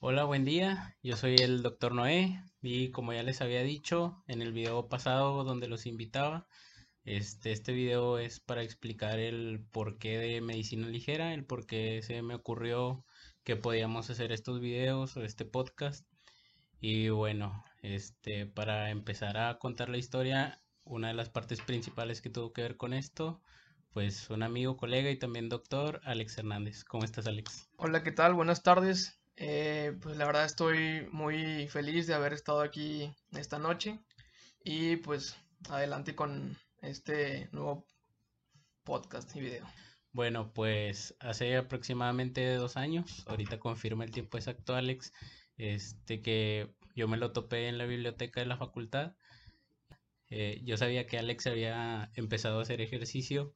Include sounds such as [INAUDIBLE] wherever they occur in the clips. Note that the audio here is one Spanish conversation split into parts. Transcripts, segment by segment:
Hola, buen día. Yo soy el doctor Noé y como ya les había dicho en el video pasado donde los invitaba, este, este video es para explicar el porqué de medicina ligera, el por qué se me ocurrió que podíamos hacer estos videos o este podcast. Y bueno, este, para empezar a contar la historia, una de las partes principales que tuvo que ver con esto, pues un amigo, colega y también doctor, Alex Hernández. ¿Cómo estás, Alex? Hola, ¿qué tal? Buenas tardes. Eh, pues la verdad estoy muy feliz de haber estado aquí esta noche y pues adelante con este nuevo podcast y video. Bueno, pues hace aproximadamente dos años, ahorita confirma el tiempo exacto Alex, este que yo me lo topé en la biblioteca de la facultad. Eh, yo sabía que Alex había empezado a hacer ejercicio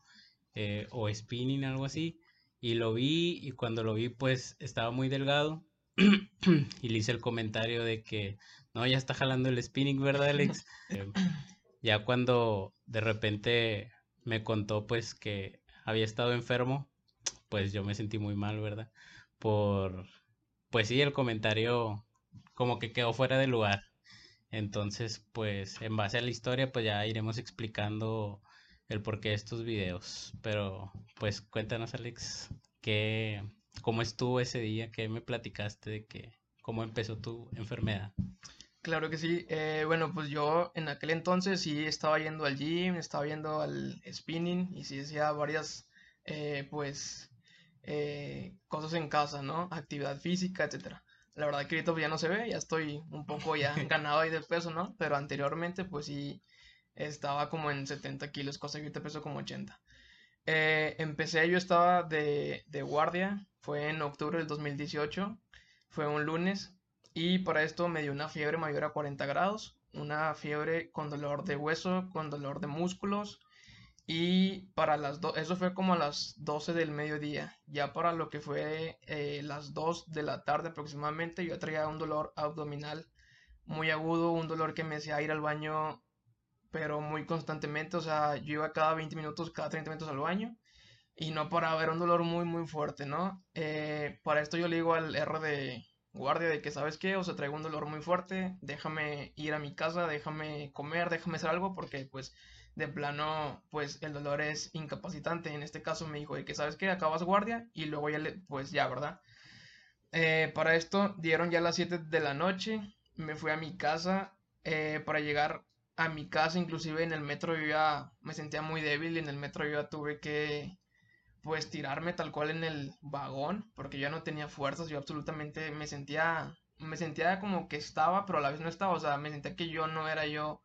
eh, o spinning, algo así, y lo vi y cuando lo vi pues estaba muy delgado [CLEARS THROAT] y le hice el comentario de que no, ya está jalando el spinning, ¿verdad, Alex? Eh, ya cuando de repente me contó pues que había estado enfermo, pues yo me sentí muy mal, ¿verdad? Por, pues sí, el comentario como que quedó fuera de lugar. Entonces, pues en base a la historia, pues ya iremos explicando el porqué de estos videos. Pero, pues cuéntanos, Alex, qué, ¿Cómo estuvo ese día que me platicaste de que cómo empezó tu enfermedad? Claro que sí. Eh, bueno, pues yo en aquel entonces sí estaba yendo al gym, estaba yendo al spinning y sí hacía varias, eh, pues, eh, cosas en casa, ¿no? Actividad física, etcétera. La verdad que ahorita pues, ya no se ve, ya estoy un poco ya [LAUGHS] ganado ahí de peso, ¿no? Pero anteriormente pues sí estaba como en 70 kilos, cosa que ahorita peso como 80. empecé, yo estaba de, de guardia fue en octubre del 2018, fue un lunes y para esto me dio una fiebre mayor a 40 grados, una fiebre con dolor de hueso, con dolor de músculos y para las dos, eso fue como a las 12 del mediodía, ya para lo que fue eh, las 2 de la tarde aproximadamente, yo traía un dolor abdominal muy agudo, un dolor que me hacía ir al baño pero muy constantemente, o sea, yo iba cada 20 minutos, cada 30 minutos al baño y no para ver un dolor muy muy fuerte, ¿no? Eh, para esto yo le digo al R de guardia de que, ¿sabes qué? O sea, traigo un dolor muy fuerte, déjame ir a mi casa, déjame comer, déjame hacer algo, porque pues de plano, pues el dolor es incapacitante. En este caso me dijo de que, ¿sabes qué? Acabas guardia y luego ya, le, pues ya, ¿verdad? Eh, para esto dieron ya las 7 de la noche, me fui a mi casa, eh, para llegar a mi casa, inclusive en el metro yo ya me sentía muy débil y en el metro yo ya tuve que pues tirarme tal cual en el vagón, porque yo no tenía fuerzas, yo absolutamente me sentía, me sentía como que estaba, pero a la vez no estaba, o sea, me sentía que yo no era yo,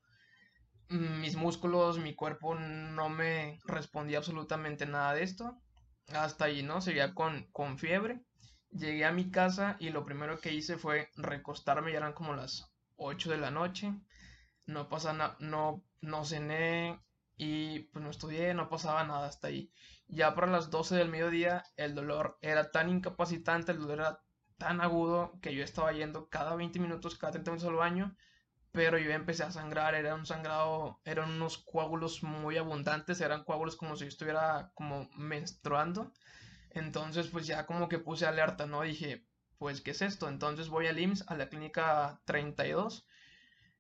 mis músculos, mi cuerpo no me respondía absolutamente nada de esto, hasta ahí, ¿no? Seguía con, con fiebre, llegué a mi casa y lo primero que hice fue recostarme, ya eran como las 8 de la noche, no pasa nada, no, no cené y pues no estudié, no pasaba nada hasta ahí. Ya para las 12 del mediodía el dolor era tan incapacitante, el dolor era tan agudo que yo estaba yendo cada 20 minutos, cada 30 minutos al baño, pero yo empecé a sangrar, era un sangrado, eran unos coágulos muy abundantes, eran coágulos como si yo estuviera como menstruando. Entonces pues ya como que puse alerta, ¿no? Dije, pues ¿qué es esto? Entonces voy al IMSS, a la clínica 32,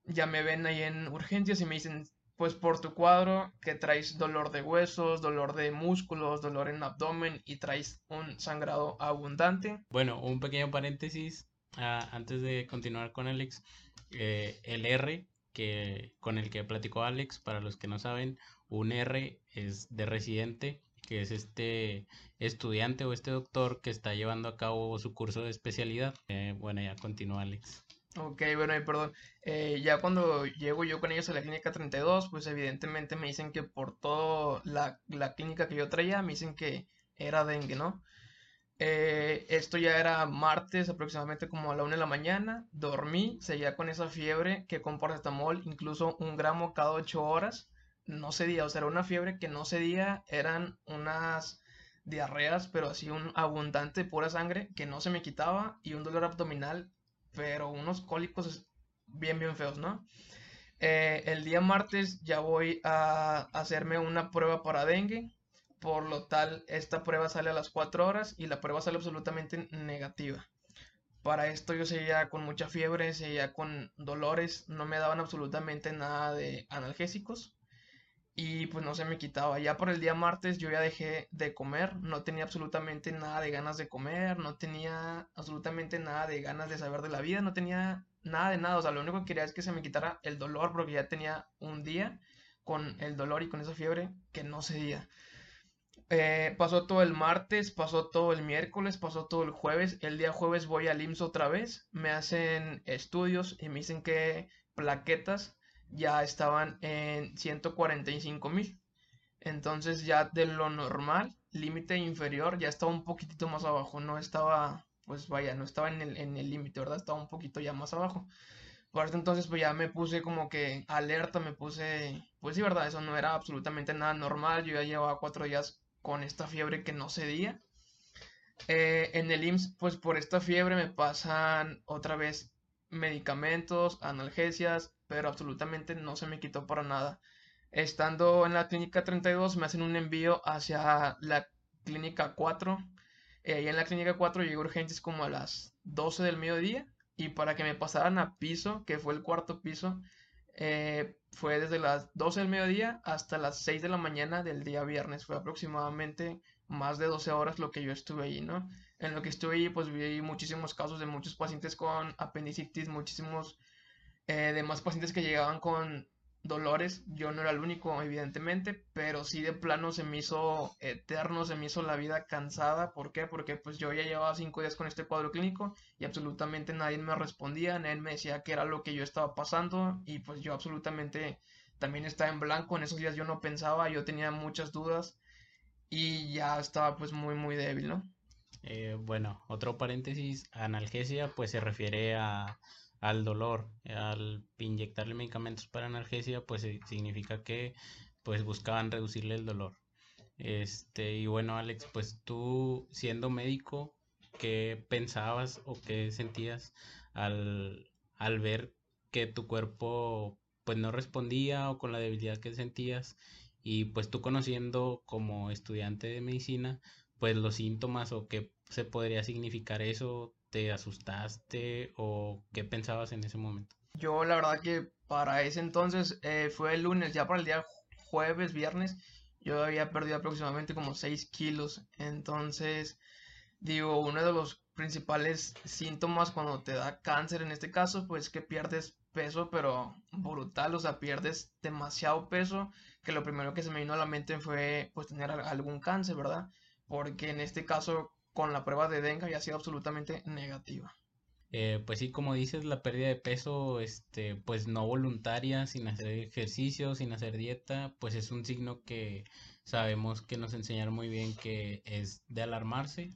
ya me ven ahí en urgencias y me dicen, pues por tu cuadro que traes dolor de huesos, dolor de músculos, dolor en abdomen y traes un sangrado abundante. Bueno, un pequeño paréntesis ah, antes de continuar con Alex. Eh, el R que, con el que platicó Alex, para los que no saben, un R es de residente, que es este estudiante o este doctor que está llevando a cabo su curso de especialidad. Eh, bueno, ya continúa Alex. Ok, bueno, perdón. Eh, ya cuando llego yo con ellos a la clínica 32, pues evidentemente me dicen que por toda la, la, clínica que yo traía, me dicen que era dengue, ¿no? Eh, esto ya era martes, aproximadamente como a la una de la mañana. Dormí, seguía con esa fiebre que con paracetamol, incluso un gramo cada ocho horas. No cedía, o sea, era una fiebre que no cedía, eran unas diarreas, pero así un abundante pura sangre que no se me quitaba y un dolor abdominal pero unos cólicos bien, bien feos, ¿no? Eh, el día martes ya voy a hacerme una prueba para dengue. Por lo tal, esta prueba sale a las 4 horas y la prueba sale absolutamente negativa. para esto yo seguía con mucha fiebre, seguía con dolores, no me daban absolutamente nada de analgésicos y pues no se me quitaba. Ya por el día martes yo ya dejé de comer, no tenía absolutamente nada de ganas de comer, no tenía absolutamente nada de ganas de saber de la vida, no tenía nada de nada, o sea, lo único que quería es que se me quitara el dolor porque ya tenía un día con el dolor y con esa fiebre que no cedía. Eh, pasó todo el martes, pasó todo el miércoles, pasó todo el jueves. El día jueves voy al IMSS otra vez, me hacen estudios y me dicen que plaquetas ya estaban en 145 mil. Entonces ya de lo normal, límite inferior, ya estaba un poquitito más abajo, no estaba, pues vaya, no estaba en el límite, ¿verdad? Estaba un poquito ya más abajo. Por eso entonces pues ya me puse como que alerta, me puse, pues sí, ¿verdad? Eso no era absolutamente nada normal, yo ya llevaba cuatro días con esta fiebre que no cedía. Eh, en el IMSS, pues por esta fiebre me pasan otra vez medicamentos, analgesias, pero absolutamente no se me quitó para nada. Estando en la clínica 32 me hacen un envío hacia la clínica 4. Eh, y en la clínica 4 llegué urgencias como a las 12 del mediodía y para que me pasaran a piso, que fue el cuarto piso, eh, fue desde las 12 del mediodía hasta las 6 de la mañana del día viernes. Fue aproximadamente más de 12 horas lo que yo estuve allí, ¿no? En lo que estuve allí, pues vi muchísimos casos de muchos pacientes con apendicitis, muchísimos eh, demás pacientes que llegaban con dolores. Yo no era el único, evidentemente, pero sí de plano se me hizo eterno, se me hizo la vida cansada. ¿Por qué? Porque pues yo ya llevaba cinco días con este cuadro clínico y absolutamente nadie me respondía, nadie me decía qué era lo que yo estaba pasando y pues yo absolutamente también estaba en blanco. En esos días yo no pensaba, yo tenía muchas dudas y ya estaba pues muy muy débil, ¿no? Eh, bueno, otro paréntesis, analgesia pues se refiere a al dolor, al inyectarle medicamentos para analgesia, pues eh, significa que pues buscaban reducirle el dolor. Este, y bueno, Alex, pues tú siendo médico, ¿qué pensabas o qué sentías al, al ver que tu cuerpo pues no respondía o con la debilidad que sentías? Y pues tú conociendo como estudiante de medicina, pues los síntomas o qué se podría significar eso, ¿Te asustaste o qué pensabas en ese momento? Yo la verdad que para ese entonces eh, fue el lunes, ya para el día jueves, viernes, yo había perdido aproximadamente como 6 kilos. Entonces, digo, uno de los principales síntomas cuando te da cáncer en este caso, pues que pierdes peso, pero brutal, o sea, pierdes demasiado peso, que lo primero que se me vino a la mente fue pues tener algún cáncer, ¿verdad? Porque en este caso con la prueba de dengue había sido absolutamente negativa. Eh, pues sí, como dices, la pérdida de peso, este, pues no voluntaria, sin hacer ejercicio, sin hacer dieta, pues es un signo que sabemos que nos enseñaron muy bien que es de alarmarse.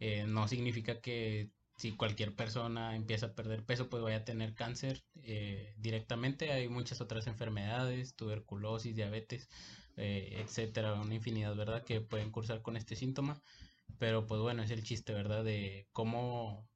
Eh, no significa que si cualquier persona empieza a perder peso, pues vaya a tener cáncer eh, directamente. Hay muchas otras enfermedades, tuberculosis, diabetes, etcétera, una infinidad, ¿verdad?, que pueden cursar con este síntoma. Pero pues bueno, es el chiste, ¿verdad? De cómo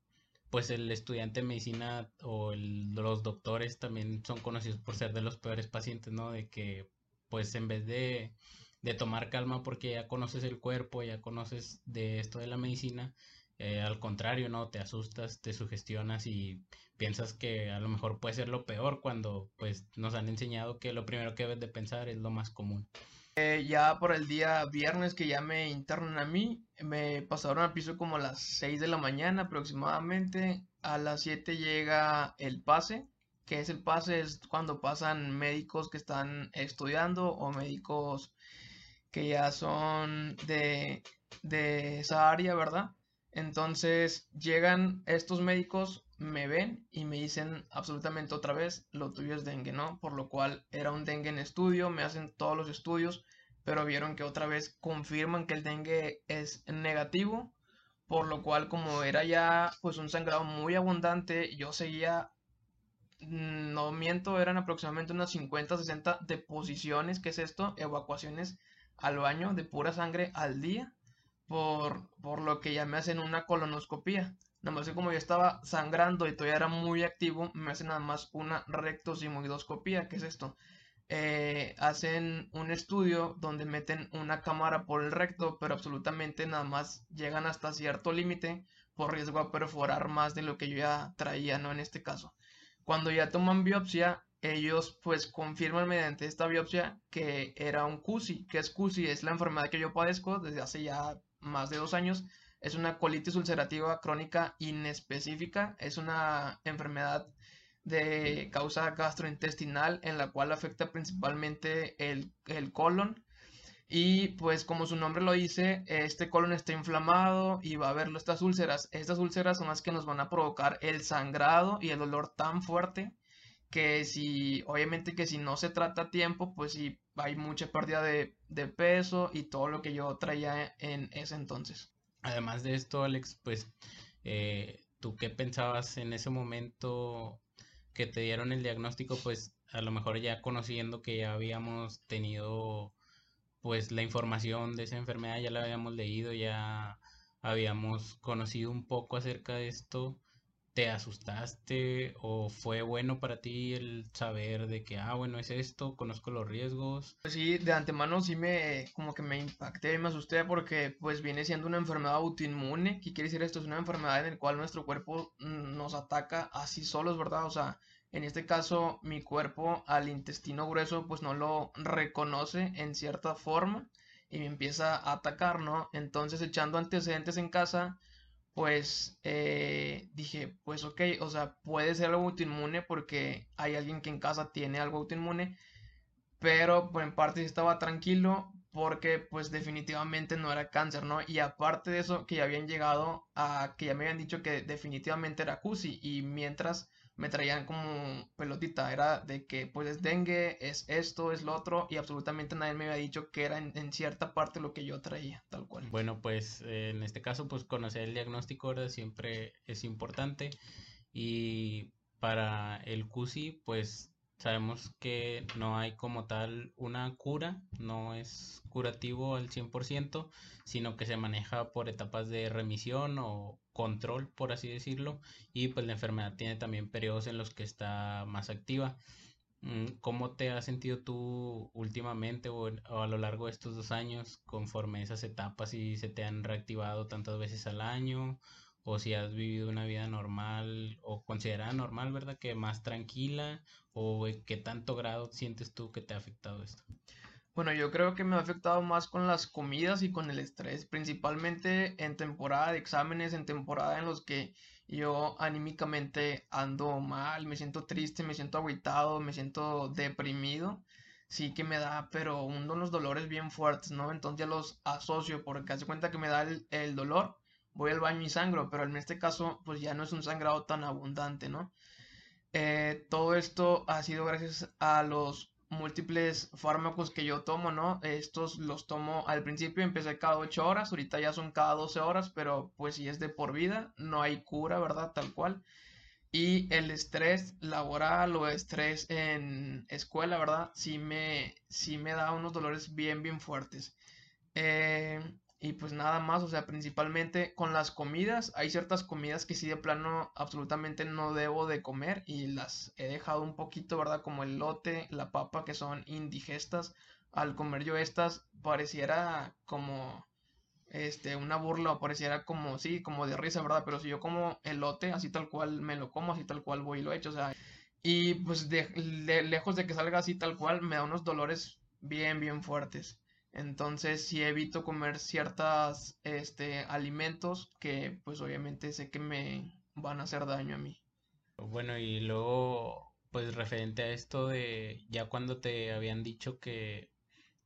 pues el estudiante de medicina o los doctores también son conocidos por ser de los peores pacientes, ¿no? De que pues en vez de, de tomar calma porque ya conoces el cuerpo, ya conoces de esto de la medicina, eh, al contrario, ¿no? Te asustas, te sugestionas y piensas que a lo mejor puede ser lo peor cuando pues nos han enseñado que lo primero que debes de pensar es lo más común. Eh, ya por el día viernes que ya me internan a mí, me pasaron al piso como a las 6 de la mañana aproximadamente. A las 7 llega el pase, que es el pase, es cuando pasan médicos que están estudiando o médicos que ya son de, de esa área, ¿verdad? Entonces llegan estos médicos me ven y me dicen absolutamente otra vez, lo tuyo es dengue, ¿no? Por lo cual era un dengue en estudio, me hacen todos los estudios, pero vieron que otra vez confirman que el dengue es negativo, por lo cual como era ya pues un sangrado muy abundante, yo seguía, mm, no miento, eran aproximadamente unas 50, 60 deposiciones, ¿qué es esto? Evacuaciones al baño de pura sangre al día, por, por lo que ya me hacen una colonoscopía. Nada más que como yo estaba sangrando y todavía era muy activo, me hacen nada más una rectosigmoidoscopía. ¿Qué es esto? Eh, hacen un estudio donde meten una cámara por el recto, pero absolutamente nada más llegan hasta cierto límite, por riesgo a perforar más de lo que yo ya traía, ¿no? En este caso. Cuando ya toman biopsia, ellos pues confirman mediante esta biopsia que era un CUSI. que es CUSI? Es la enfermedad que yo padezco desde hace ya más de dos años. Es una colitis ulcerativa crónica inespecífica. Es una enfermedad de causa gastrointestinal en la cual afecta principalmente el, el colon. Y pues como su nombre lo dice, este colon está inflamado y va a haber estas úlceras. Estas úlceras son las que nos van a provocar el sangrado y el dolor tan fuerte que si, obviamente que si no se trata a tiempo, pues sí hay mucha pérdida de, peso y todo lo que yo traía en ese entonces. Además de esto, Alex, pues, eh, ¿tú qué pensabas en ese momento que te dieron el diagnóstico? Pues a lo mejor ya conociendo que ya habíamos tenido, pues, la información de esa enfermedad, ya la habíamos leído, ya habíamos conocido un poco acerca de esto ¿Te asustaste o fue bueno para ti el saber de que, ah, bueno, es esto, conozco los riesgos? Pues sí, de antemano sí me, como que me impacté y me asusté porque pues viene siendo una enfermedad autoinmune. ¿Qué quiere decir esto? Es una enfermedad en la cual nuestro cuerpo nos ataca así solos, ¿verdad? O sea, en este caso mi cuerpo al intestino grueso pues no lo reconoce en cierta forma y me empieza a atacar, ¿no? Entonces echando antecedentes en casa pues eh, dije, pues ok, o sea, puede ser algo autoinmune porque hay alguien que en casa tiene algo autoinmune, pero pues, en parte estaba tranquilo porque pues definitivamente no era cáncer, ¿no? Y aparte de eso, que ya habían llegado a, que ya me habían dicho que definitivamente era CUSI y mientras me traían como pelotita, era de que pues es dengue, es esto, es lo otro, y absolutamente nadie me había dicho que era en, cierta parte lo que yo traía, tal cual. Bueno, pues en este caso pues conocer el diagnóstico siempre es importante y para el CUSI pues sabemos que no hay como tal una cura, no es curativo al 100%, sino que se maneja por etapas de remisión o control, por así decirlo, y pues la enfermedad tiene también periodos en los que está más activa. Mm, ¿Cómo te has sentido tú últimamente o, a lo largo de estos dos años conforme esas etapas y se te han reactivado tantas veces al año? O si has vivido una vida normal o considerada normal, ¿verdad? Que más tranquila o qué tanto grado sientes tú que te ha afectado esto? Bueno, yo creo que me ha afectado más con las comidas y con el estrés, principalmente en temporada de exámenes, en temporada en los que yo anímicamente ando mal, me siento triste, me siento agüitado, me siento deprimido. Sí que me da, pero unos dolores bien fuertes, ¿no? Entonces los asocio porque hace cuenta que me da el, dolor, voy al baño y sangro, pero en este caso pues ya no es un sangrado tan abundante, ¿no? Eh, todo esto ha sido gracias a los múltiples fármacos que yo tomo, ¿no? Estos los tomo al principio, empecé cada 8 horas, ahorita ya son cada 12 horas, pero pues si es de por vida, no hay cura, ¿verdad? Tal cual. Y el estrés laboral o estrés en escuela, ¿verdad? Sí me, sí me da unos dolores bien, bien fuertes. Eh, y pues nada más, o sea, principalmente con las comidas, hay ciertas comidas que sí de plano absolutamente no debo de comer y las he dejado un poquito, ¿verdad? Como el lote, la papa, que son indigestas. Al comer yo estas, pareciera como este, una burla o pareciera como, sí, como de risa, ¿verdad? Pero si yo como elote, así tal cual me lo como, así tal cual voy y lo hecho, o sea, y pues de, lejos de que salga así tal cual, me da unos dolores bien, bien fuertes. Entonces sí evito comer ciertos este, alimentos que pues obviamente sé que me van a hacer daño a mí. Bueno, y luego pues referente a esto de ya cuando te habían dicho que,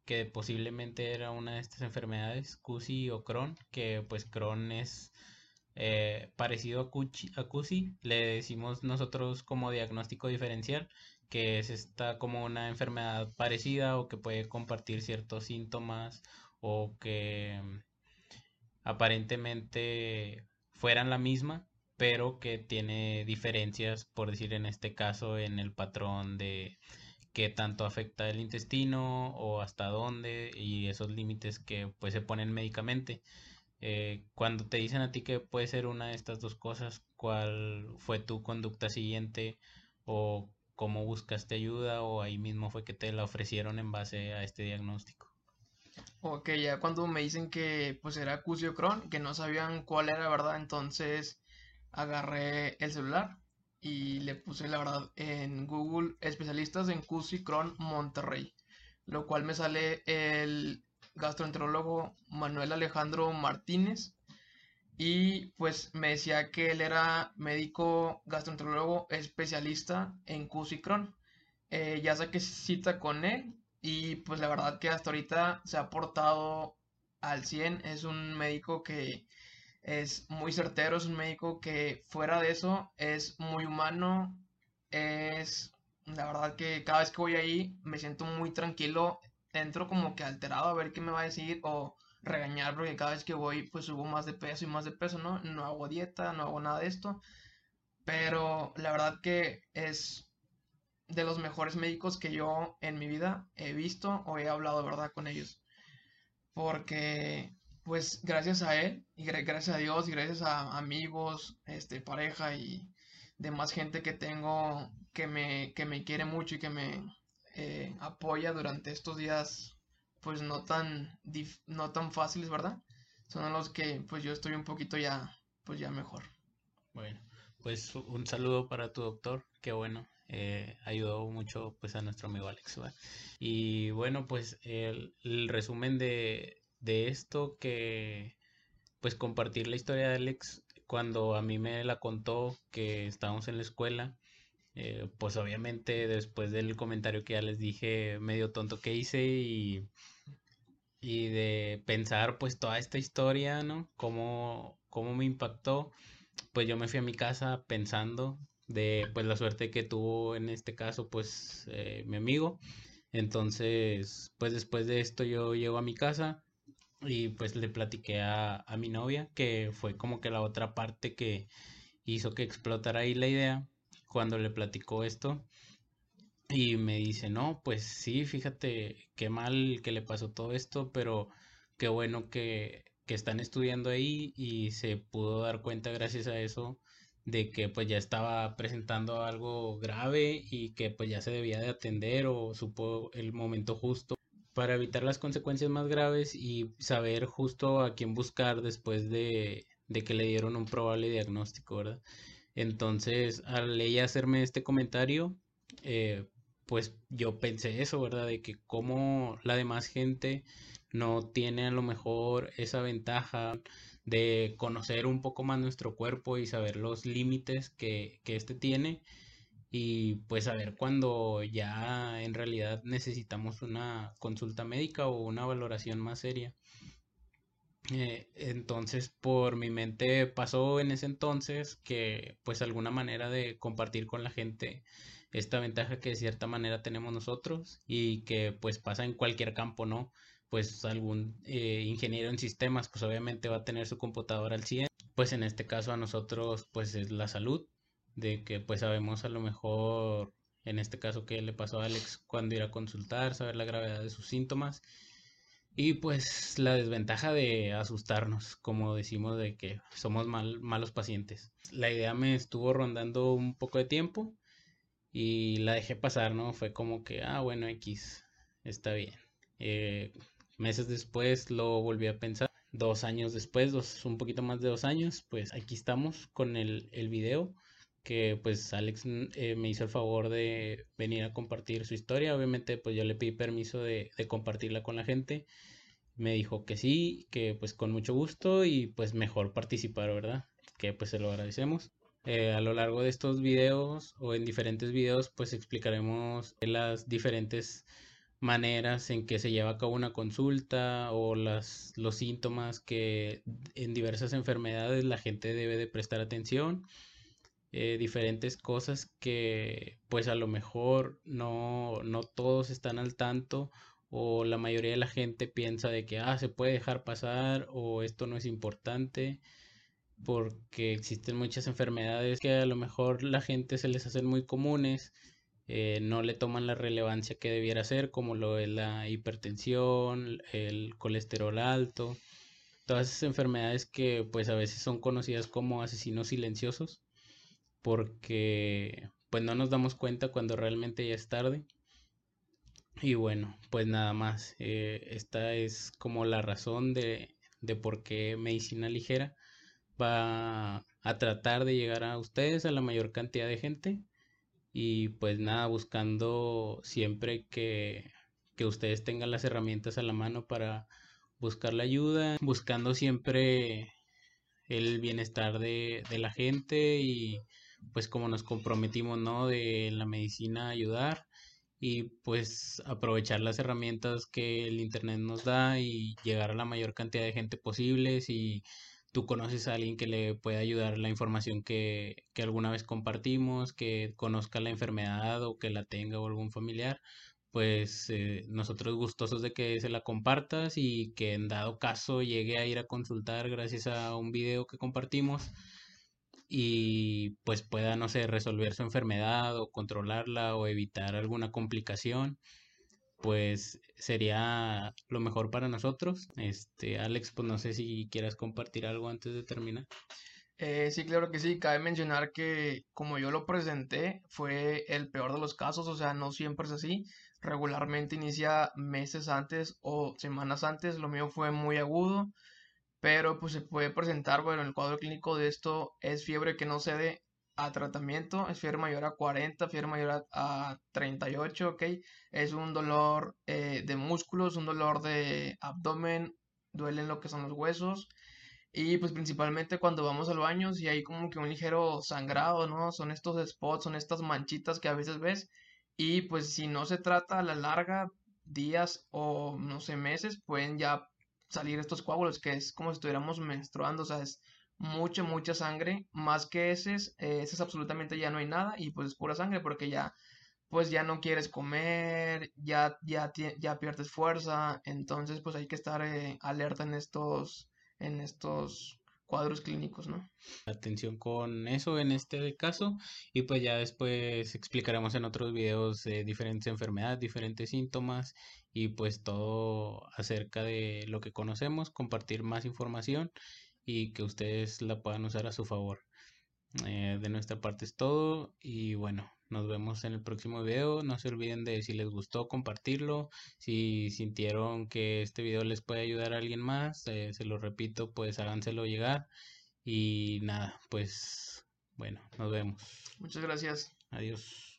que posiblemente era una de estas enfermedades, CUSI o Crohn, que pues Crohn es eh, parecido a, CUSI, a CUSI, le decimos nosotros como diagnóstico diferencial que es esta como una enfermedad parecida o que puede compartir ciertos síntomas o que mm, aparentemente fueran la misma, pero que tiene diferencias, por decir en este caso, en el patrón de qué tanto afecta el intestino o hasta dónde y esos límites que pues se ponen médicamente. Eh, cuando te dicen a ti que puede ser una de estas dos cosas, ¿cuál fue tu conducta siguiente o cómo buscaste ayuda o ahí mismo fue que te la ofrecieron en base a este diagnóstico? Ok, ya cuando me dicen que pues era Cusio Cron, que no sabían cuál era, ¿verdad? Entonces agarré el celular y le puse la verdad en Google especialistas en Cusio Cron Monterrey, lo cual me sale el gastroenterólogo Manuel Alejandro Martínez y pues me decía que él era médico gastroenterólogo especialista en Cusio Cron. Eh, ya saqué cita con él y pues la verdad que hasta ahorita se ha portado al 100. Es un médico que es muy certero, es un médico que fuera de eso es muy humano. Es la verdad que cada vez que voy ahí me siento muy tranquilo. Entro como que alterado a ver qué me va a decir regañar porque cada vez que voy pues subo más de peso y más de peso, ¿no? No hago dieta, no hago nada de esto. Pero la verdad que es de los mejores médicos que yo en mi vida he visto o he hablado, ¿verdad? Con ellos. Porque, pues, gracias a él y gracias a Dios y gracias a amigos, este, pareja y demás gente que tengo que me, que me quiere mucho y que me eh, apoya durante estos días, pues, no tan, no tan fáciles, ¿verdad? Son los que, pues, yo estoy un poquito ya, pues, ya mejor. Bueno, pues un saludo para tu doctor, qué bueno, eh, ayudó mucho pues a nuestro amigo Alex. Y bueno, pues el, resumen de, esto que pues compartir la historia de Alex cuando a mí me la contó que estábamos en la escuela, eh, pues obviamente después del comentario que ya les dije, medio tonto que hice y, y de pensar pues toda esta historia, ¿no? Cómo, cómo me impactó, pues yo me fui a mi casa pensando de pues la suerte que tuvo en este caso pues eh, mi amigo. Entonces pues después de esto yo llego a mi casa y pues le platiqué a, a mi novia que fue como que la otra parte que hizo que explotara ahí la idea cuando le platicó esto. Y me dice, no, pues sí, fíjate qué mal que le pasó todo esto, pero qué bueno que, que están estudiando ahí y se pudo dar cuenta gracias a eso de que pues ya estaba presentando algo grave y que pues ya se debía de atender o supo el momento justo para evitar las consecuencias más graves y saber justo a quién buscar después de, que le dieron un probable diagnóstico, ¿verdad? Entonces, al ella hacerme este comentario, eh, pues yo pensé eso, ¿verdad? De que como la demás gente no tiene a lo mejor esa ventaja de conocer un poco más nuestro cuerpo y saber los límites que, que este tiene y pues saber cuando ya en realidad necesitamos una consulta médica o una valoración más seria. Eh, entonces por mi mente pasó en ese entonces que pues alguna manera de compartir con la gente esta ventaja que de cierta manera tenemos nosotros y que pues pasa en cualquier campo, ¿no? pues algún eh, ingeniero en sistemas, pues obviamente va a tener su computadora al 100. Pues en este caso a nosotros, pues es la salud, de que pues sabemos a lo mejor, en este caso que le pasó a Alex cuando ir a consultar, saber la gravedad de sus síntomas. Y pues la desventaja de asustarnos, como decimos, de que somos mal, malos pacientes. La idea me estuvo rondando un poco de tiempo y la dejé pasar, ¿no? Fue como que, ah, bueno, X, está bien. Eh, Meses después lo volví a pensar. Dos años después, dos, un poquito más de dos años, pues aquí estamos con el, el video que pues Alex mm, eh, me hizo el favor de venir a compartir su historia. Obviamente pues yo le pedí permiso de, de, compartirla con la gente. Me dijo que sí, que pues con mucho gusto y pues mejor participar, ¿verdad? Que pues se lo agradecemos. Eh, a lo largo de estos videos o en diferentes videos pues explicaremos las diferentes maneras en que se lleva a cabo una consulta o las, los síntomas que en diversas enfermedades la gente debe de prestar atención, eh, diferentes cosas que pues a lo mejor no, no todos están al tanto o la mayoría de la gente piensa de que ah, se puede dejar pasar o esto no es importante porque existen muchas enfermedades que a lo mejor la gente se les hacen muy comunes eh, no le toman la relevancia que debiera ser, como lo es la hipertensión, el colesterol alto, todas esas enfermedades que pues a veces son conocidas como asesinos silenciosos, porque pues no nos damos cuenta cuando realmente ya es tarde. Y bueno, pues nada más. eh, esta es como la razón de, de por qué Medicina Ligera va a tratar de llegar a ustedes, a la mayor cantidad de gente. Y pues nada, buscando siempre que, que ustedes tengan las herramientas a la mano para buscar la ayuda, buscando siempre el bienestar de, de la gente y pues como nos comprometimos, ¿no? De la medicina ayudar y pues aprovechar las herramientas que el internet nos da y llegar a la mayor cantidad de gente posible. Si tú conoces a alguien que le pueda ayudar la información que, que alguna vez compartimos, que conozca la enfermedad o que la tenga o algún familiar, pues eh, nosotros gustosos de que se la compartas y que en dado caso llegue a ir a consultar gracias a un video que compartimos y pues pueda, no sé, resolver su enfermedad o controlarla o evitar alguna complicación, pues sería lo mejor para nosotros. Este, Alex, pues no sé si quieras compartir algo antes de terminar. Eh, sí, claro que sí. Cabe mencionar que como yo lo presenté, fue el peor de los casos, o sea, no siempre es así. Regularmente inicia meses antes o semanas antes. Lo mío fue muy agudo pero pues se puede presentar, bueno, el cuadro clínico de esto es fiebre que no cede a tratamiento, es fiebre mayor a 40, fiebre mayor a, 38, ¿ok? Es un dolor eh, de músculos, un dolor de abdomen, duelen lo que son los huesos. Y pues principalmente cuando vamos al baño, si hay como que un ligero sangrado, ¿no? Son estos spots, son estas manchitas que a veces ves. Y pues si no se trata a la larga, días o no sé, meses, pueden ya salir estos coágulos, que es como si estuviéramos menstruando, o sea, es mucha, mucha sangre, más que heces, eh, heces absolutamente ya no hay nada y pues es pura sangre porque ya, pues ya no quieres comer, ya, ya, ya pierdes fuerza, entonces pues hay que estar eh, alerta en estos, en estos cuadros clínicos, ¿no? Atención con eso en este caso y pues ya después explicaremos en otros videos diferentes enfermedades, diferentes síntomas y pues todo acerca de lo que conocemos, compartir más información y que ustedes la puedan usar a su favor. Eh, de nuestra parte es todo y bueno, nos vemos en el próximo video. No se olviden de si les gustó compartirlo. Si sintieron que este video les puede ayudar a alguien más, eh, se lo repito, pues háganselo llegar. Y nada, pues bueno, nos vemos. Muchas gracias. Adiós.